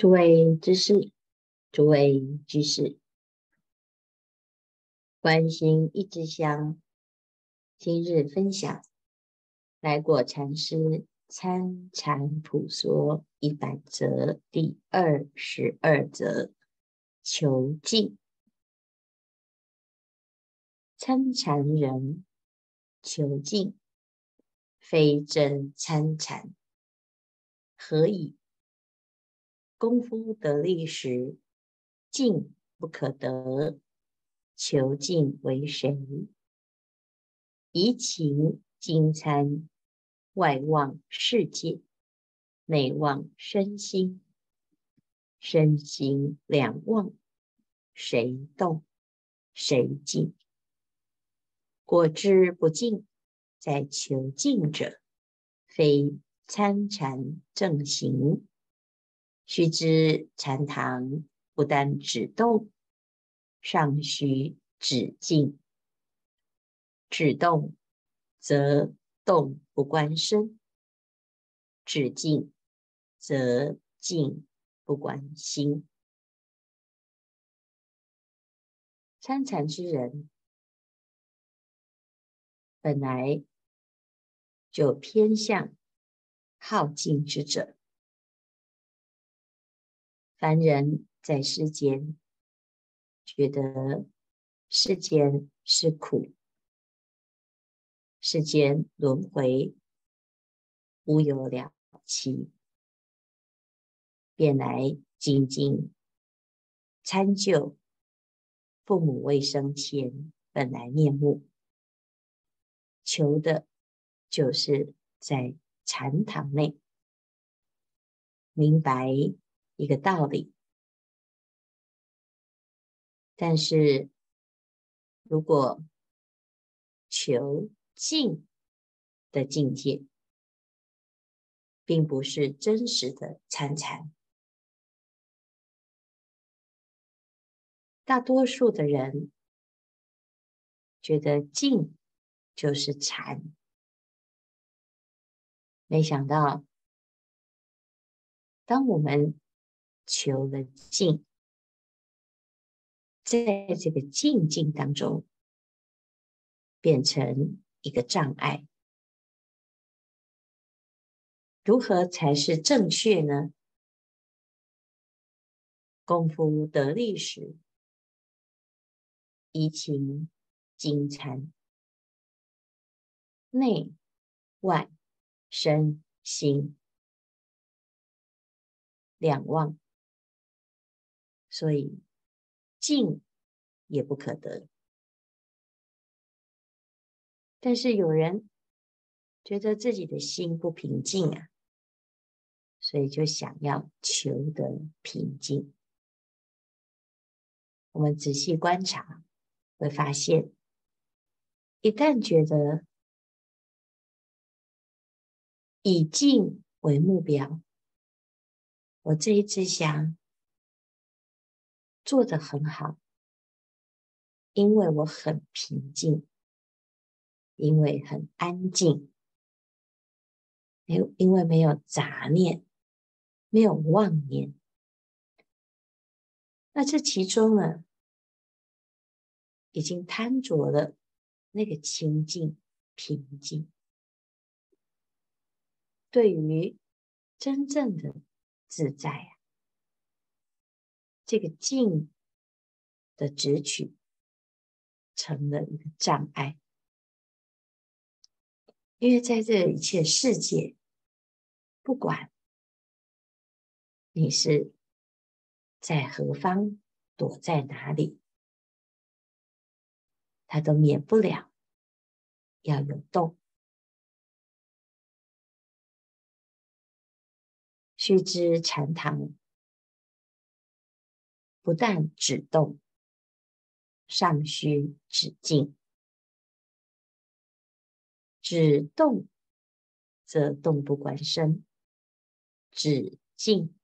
诸位知识，诸位居士，关心一枝香，今日分享来果禅师参禅普说一百则第二十二则求静。参禅人求静，非真参禅，何以？功夫得力时，静不可得，求静为谁？怡情精参，外望世界，内望身心，身心两望，谁动谁静？果知不静，在求静者，非参禅正行。须知禅堂不但止动，尚需止静。止动则动不关身，止静则静不关心。参禅之人，本来就偏向好静之者。凡人在世间，觉得世间是苦，世间轮回无有了期，便来精进参究父母未生前本来面目，求的就是在禅堂内明白。一个道理，但是如果求静的境界，并不是真实的参禅。大多数的人觉得静就是禅，没想到当我们求了静，在这个静静当中，变成一个障碍。如何才是正确呢？功夫得力时，怡情经参，内外身心两忘。所以，静也不可得。但是有人觉得自己的心不平静啊，所以就想要求得平静。我们仔细观察，会发现，一旦觉得以静为目标，我这一支香。做得很好，因为我很平静，因为很安静，没有，因为没有杂念，没有妄念。那这其中呢，已经贪着了那个清净平静。对于真正的自在啊。这个静的直取成了一个障碍，因为在这一切世界，不管你是在何方，躲在哪里，它都免不了要有动。须知禅堂。不但止动，尚需止静。止动则动不关身，止静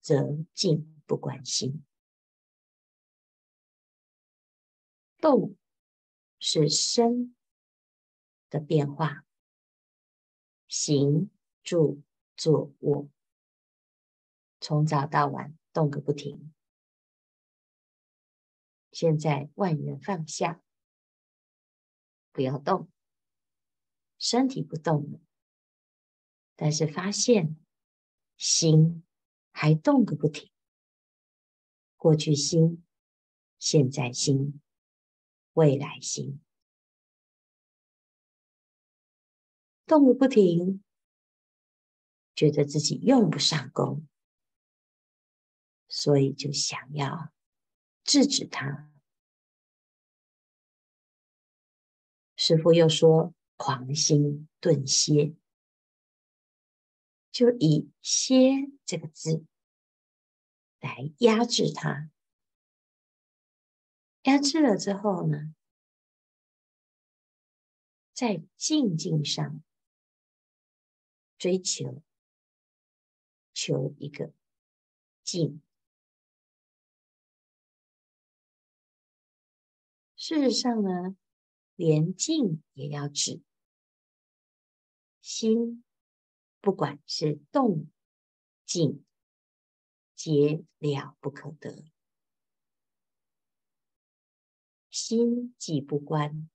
则静不关心。动是身的变化，行住坐卧，从早到晚动个不停。现在万缘放下，不要动，身体不动了，但是发现心还动个不停。过去心、现在心、未来心，动个不停，觉得自己用不上功，所以就想要。制止他，师父又说：“狂心顿歇，就以‘歇’这个字来压制他。压制了之后呢，在静静上追求，求一个静。”事实上呢，连静也要止。心不管是动静，皆了不可得。心既不观，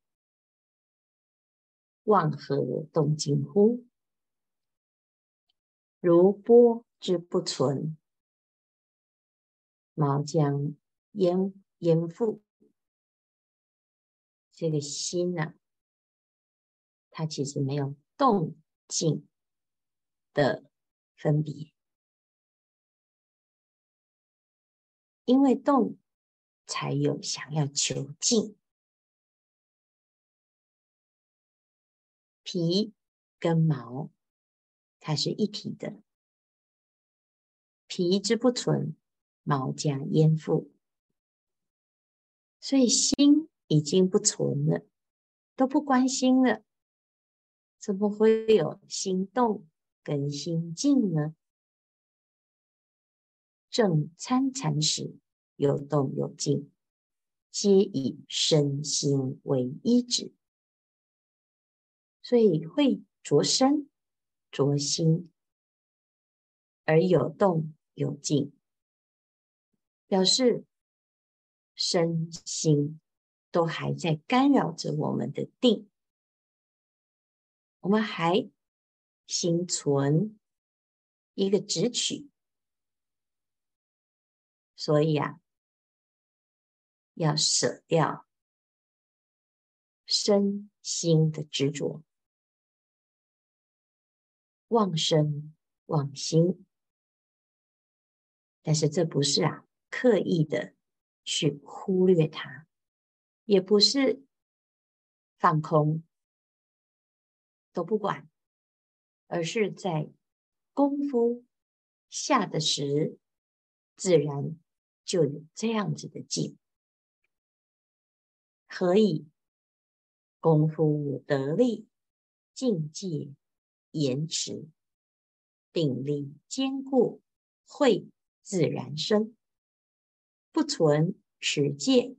望何动静乎？如波之不存，毛将焉焉复？这个心呢、它其实没有动静的分别，因为动才有想要求静。皮跟毛，它是一体的，皮之不存，毛将焉附？所以心。已经不存了，都不关心了，怎么会有心动跟心静呢？正参禅时，有动有静，皆以身心为依止，所以会着身着心，而有动有静，表示身心。都还在干扰着我们的定，我们还心存一个执取，所以啊，要舍掉身心的执着，忘身忘心，但是这不是啊，刻意的去忽略它。也不是放空，都不管，而是在功夫下的时，自然就有这样子的静。何以功夫得力，境界严持，定力坚固，慧自然生，不存持戒。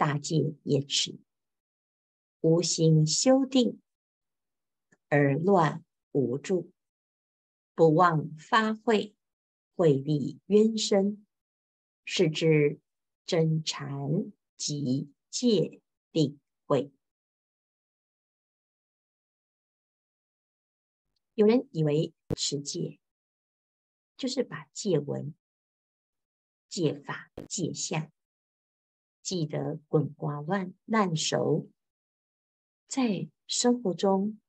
大戒也持，无心修定而乱无助，不忘发慧，慧力渊深，是知真禅即戒定慧。有人以为持戒就是把戒文、戒法、戒相。记得滚瓜烂烂熟，在生活中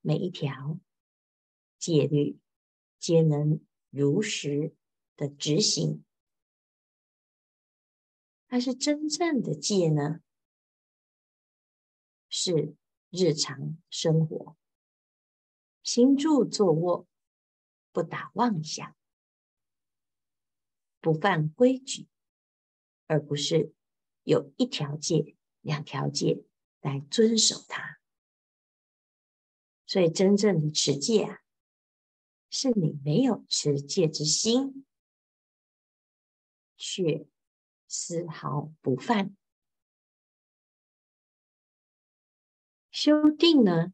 每一条戒律皆能如实的执行。但是真正的戒呢，是日常生活，行住坐卧，不打妄想，不犯规矩。而不是有一条戒、两条戒来遵守它，所以真正的持戒啊，是你没有持戒之心，却丝毫不犯。修定呢，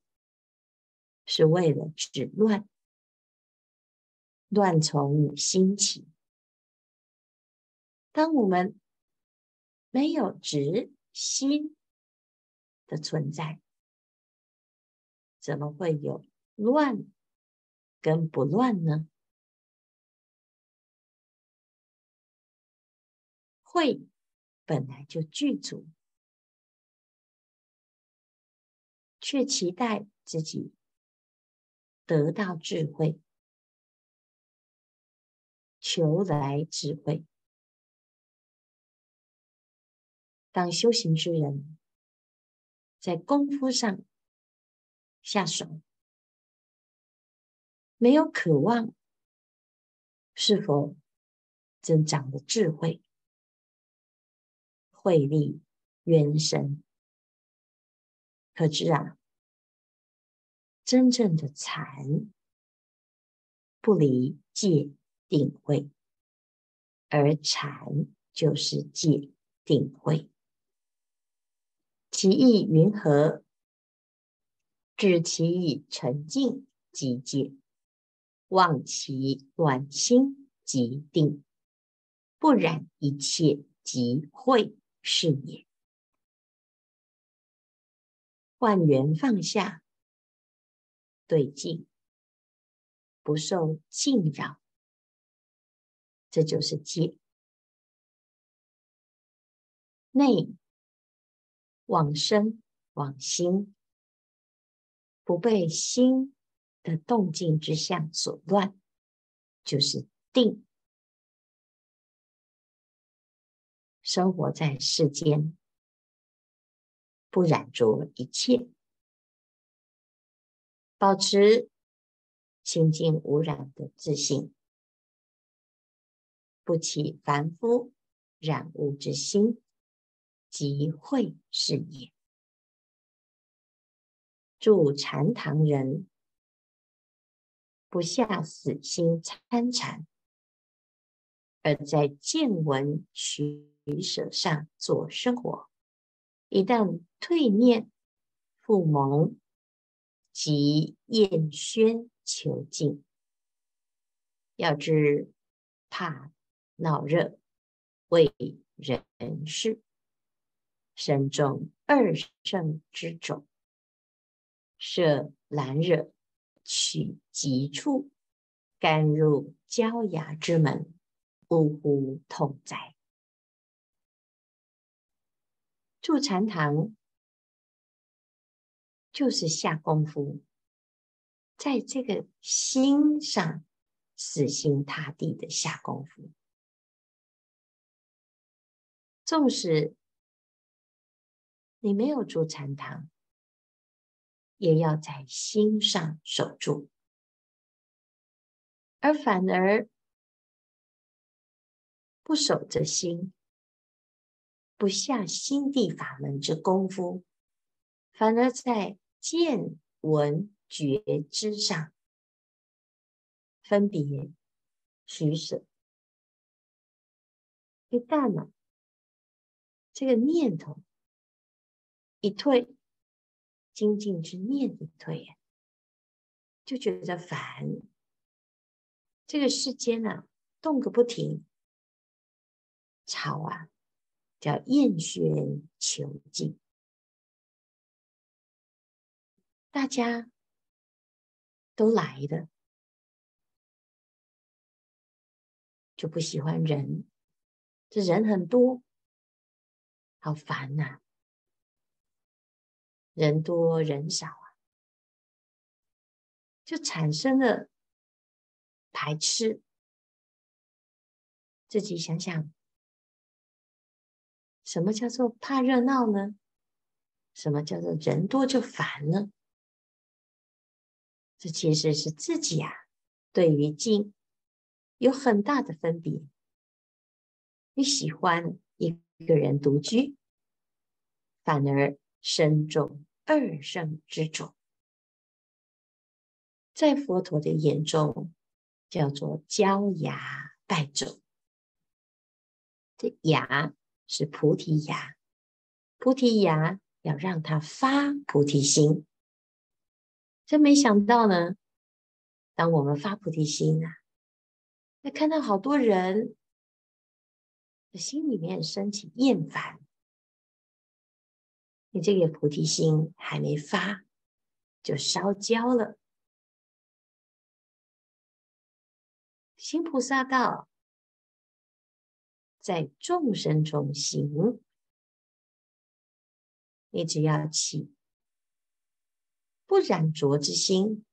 是为了止乱，乱从心起。当我们没有直心的存在，怎么会有乱跟不乱呢？慧本来就具足，却期待自己得到智慧，求来智慧。当修行之人在功夫上下手，没有渴望，是否增长的智慧？慧力渊深，可知啊，真正的禅不离戒定慧，而禅就是戒定慧。其意云何？知其以澄净即戒，忘其乱心即定，不染一切即慧是也。万缘放下，对境，不受境扰，这就是戒。内。往生往心，不被心的动静之相所乱，就是定。生活在世间，不染着一切，保持清净无染的自信，不起凡夫染污之心。即慧是也。住禅堂人，不下死心参禅，而在见闻取舍上做生活。一旦退念复蒙，即厌喧求静。要知怕闹热，为人事。身中二圣之种，摄懒惹，取急处，甘入焦芽之门，呜呼痛哉！住禅堂就是下功夫，在这个心上死心塌地的下功夫，纵使。你没有住禅堂，也要在心上守住，而反而不守着心，不下心地法门之功夫，反而在见闻觉知上分别取舍。一旦呢，这个念头。一退，精进之念一退，就觉得烦。这个世间啊，动个不停，吵啊，叫厌喧求静。大家都来的，就不喜欢人，这人很多，好烦呐、啊。人多人少啊，就产生了排斥。自己想想，什么叫做怕热闹呢？什么叫做人多就烦呢？这其实是自己啊，对于静有很大的分别。你喜欢一个人独居，反而。身中二圣之种，在佛陀的眼中叫做焦牙败种。这牙是菩提芽，菩提芽要让它发菩提心。真没想到呢，当我们发菩提心啊，那看到好多人，心里面升起厌烦，你这个菩提心还没发，就烧焦了。行菩萨道，在众生中行，你只要起不染浊之心，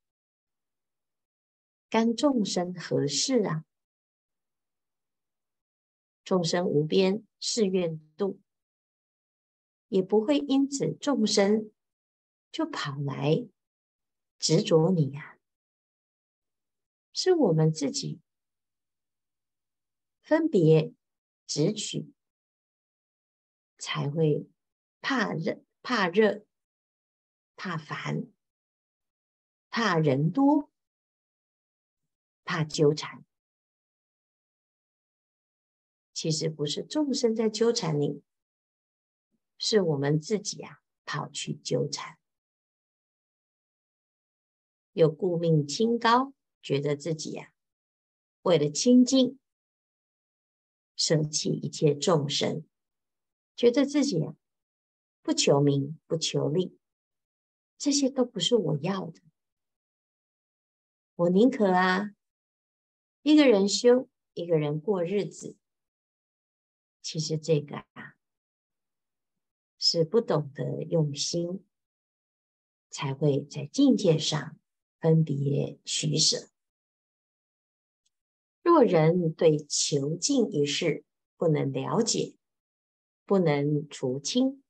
干众生何事啊？众生无边誓愿度，也不会因此众生就跑来执着你呀、啊，是我们自己。分别执取，才会怕热、怕热、怕烦、怕人多、怕纠缠。其实不是众生在纠缠你，是我们自己啊跑去纠缠。有故命清高，觉得自己呀、啊、为了清净。舍弃一切众生，觉得自己啊不求名不求利，这些都不是我要的。我宁可啊一个人修，一个人过日子。其实这个啊是不懂得用心，才会在境界上分别取舍。若人对求净一事不能了解，不能除清，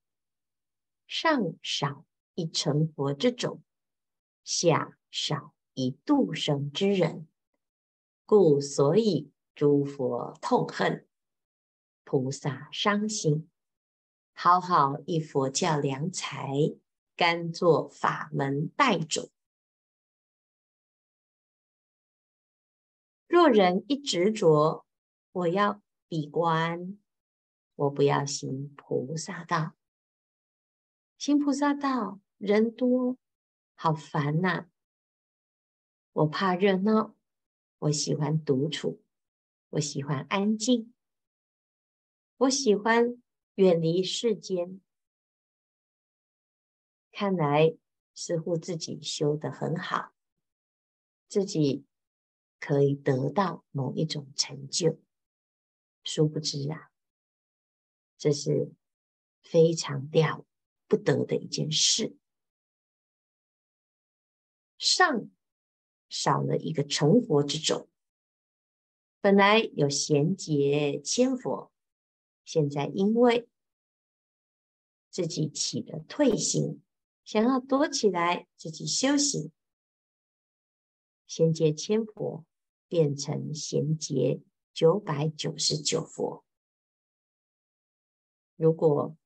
上少一成佛之种，下少一度生之人，故所以诸佛痛恨，菩萨伤心。好好一佛教良才，甘做法门代种。若人一执着，我要闭关，我不要行菩萨道。行菩萨道，人多，好烦呐、我怕热闹，我喜欢独处，我喜欢安静，我喜欢远离世间。看来似乎自己修得很好，自己。可以得到某一种成就，殊不知啊，这是非常了不得的一件事。上少了一个成佛之种，本来有贤劫千佛，现在因为自己起了退心，想要躲起来自己修行，贤劫千佛。变成贤劫九百九十九佛。如果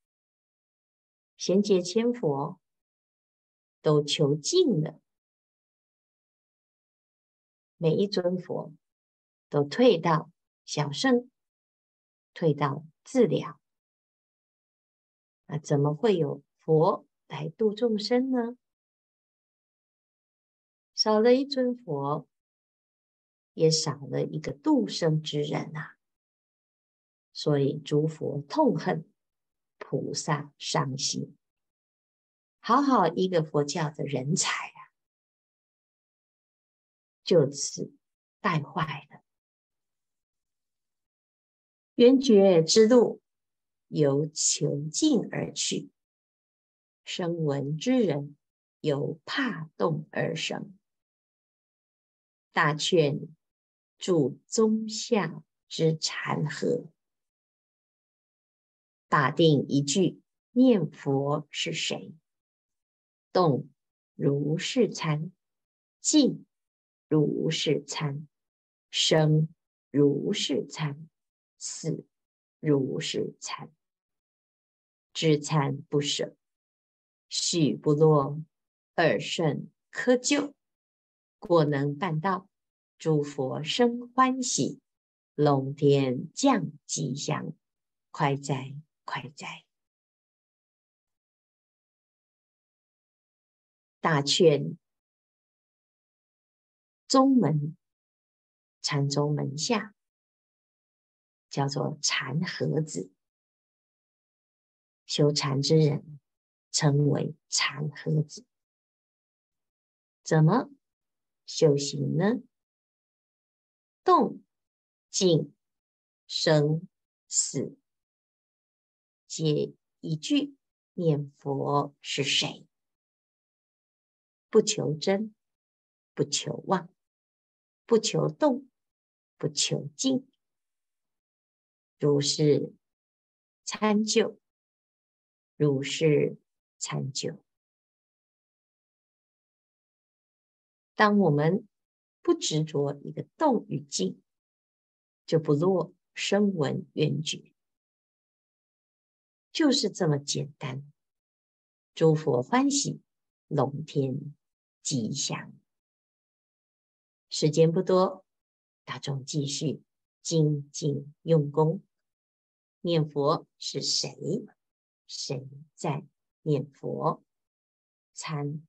贤劫千佛都求尽了，每一尊佛都退到小乘，退到自了，那怎么会有佛来度众生呢？少了一尊佛。也少了一个度生之人啊，所以诸佛痛恨，菩萨伤心。好好一个佛教的人才啊，就此败坏了。圆觉之路由求净而去，声闻之人由怕动而生。大劝。住宗下之禅和，打定一句念佛是谁？动如是参，静如是参，生如是参，死如是参，知参不舍，许不落，尔胜窠臼，果能办到。诸佛生欢喜，龙天降吉祥，快哉快哉！大劝宗门禅宗门下，叫做禅和子。修禅之人称为禅和子。怎么修行呢？动、静、生、死，皆一句念佛是谁？不求真，不求妄，不求动，不求静，如是参究，如是参究。当我们不执着一个动与静，就不落声闻缘觉，就是这么简单。诸佛欢喜，龙天吉祥。时间不多，大众继续精进用功。念佛是谁？谁在念佛？参